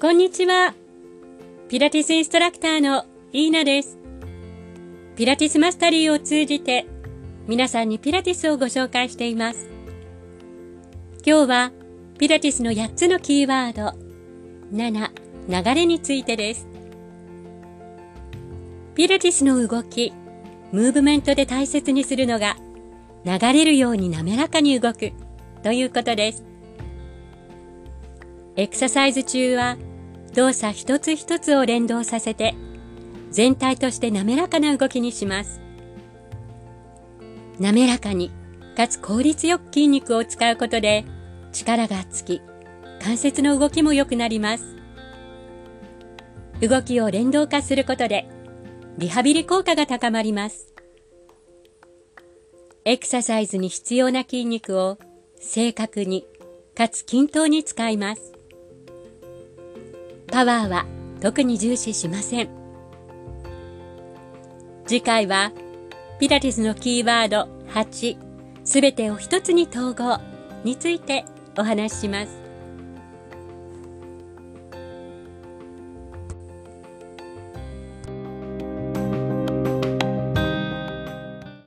こんにちは。ピラティスインストラクターのイーナです。ピラティスマスタリーを通じて皆さんにピラティスをご紹介しています。今日はピラティスの8つのキーワード7流れについてです。ピラティスの動き、ムーブメントで大切にするのが流れるように滑らかに動くということです。エクササイズ中は動作一つ一つを連動させて全体として滑らかな動きにします。滑らかにかつ効率よく筋肉を使うことで力がつき関節の動きも良くなります。動きを連動化することでリハビリ効果が高まります。エクササイズに必要な筋肉を正確にかつ均等に使います。パワーは特に重視しません。次回はピラティスのキーワード8すべてを一つに統合についてお話しします。